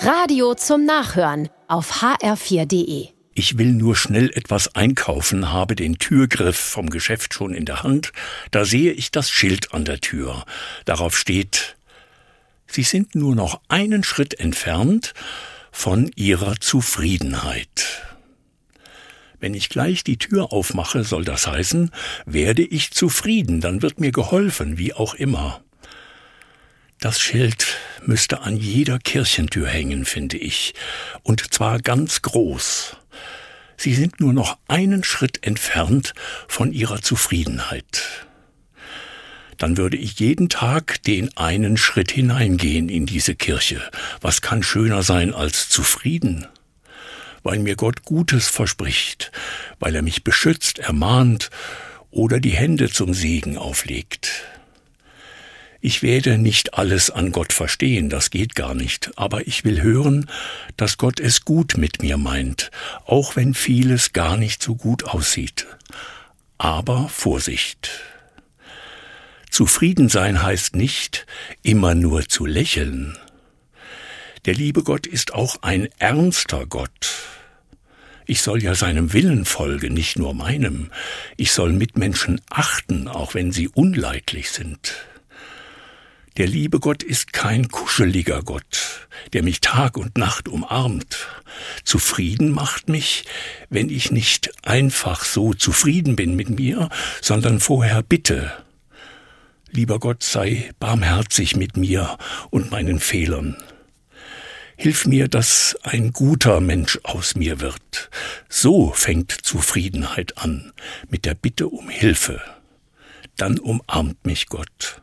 Radio zum Nachhören auf hr4.de. Ich will nur schnell etwas einkaufen, habe den Türgriff vom Geschäft schon in der Hand. Da sehe ich das Schild an der Tür. Darauf steht, Sie sind nur noch einen Schritt entfernt von Ihrer Zufriedenheit. Wenn ich gleich die Tür aufmache, soll das heißen, werde ich zufrieden, dann wird mir geholfen, wie auch immer. Das Schild müsste an jeder Kirchentür hängen, finde ich, und zwar ganz groß. Sie sind nur noch einen Schritt entfernt von ihrer Zufriedenheit. Dann würde ich jeden Tag den einen Schritt hineingehen in diese Kirche. Was kann schöner sein als zufrieden? Weil mir Gott Gutes verspricht, weil er mich beschützt, ermahnt oder die Hände zum Segen auflegt. Ich werde nicht alles an Gott verstehen, das geht gar nicht, aber ich will hören, dass Gott es gut mit mir meint, auch wenn vieles gar nicht so gut aussieht. Aber Vorsicht. Zufrieden sein heißt nicht, immer nur zu lächeln. Der liebe Gott ist auch ein ernster Gott. Ich soll ja seinem Willen folgen, nicht nur meinem. Ich soll Mitmenschen achten, auch wenn sie unleidlich sind. Der liebe Gott ist kein kuscheliger Gott, der mich Tag und Nacht umarmt. Zufrieden macht mich, wenn ich nicht einfach so zufrieden bin mit mir, sondern vorher bitte. Lieber Gott, sei barmherzig mit mir und meinen Fehlern. Hilf mir, dass ein guter Mensch aus mir wird. So fängt Zufriedenheit an, mit der Bitte um Hilfe. Dann umarmt mich Gott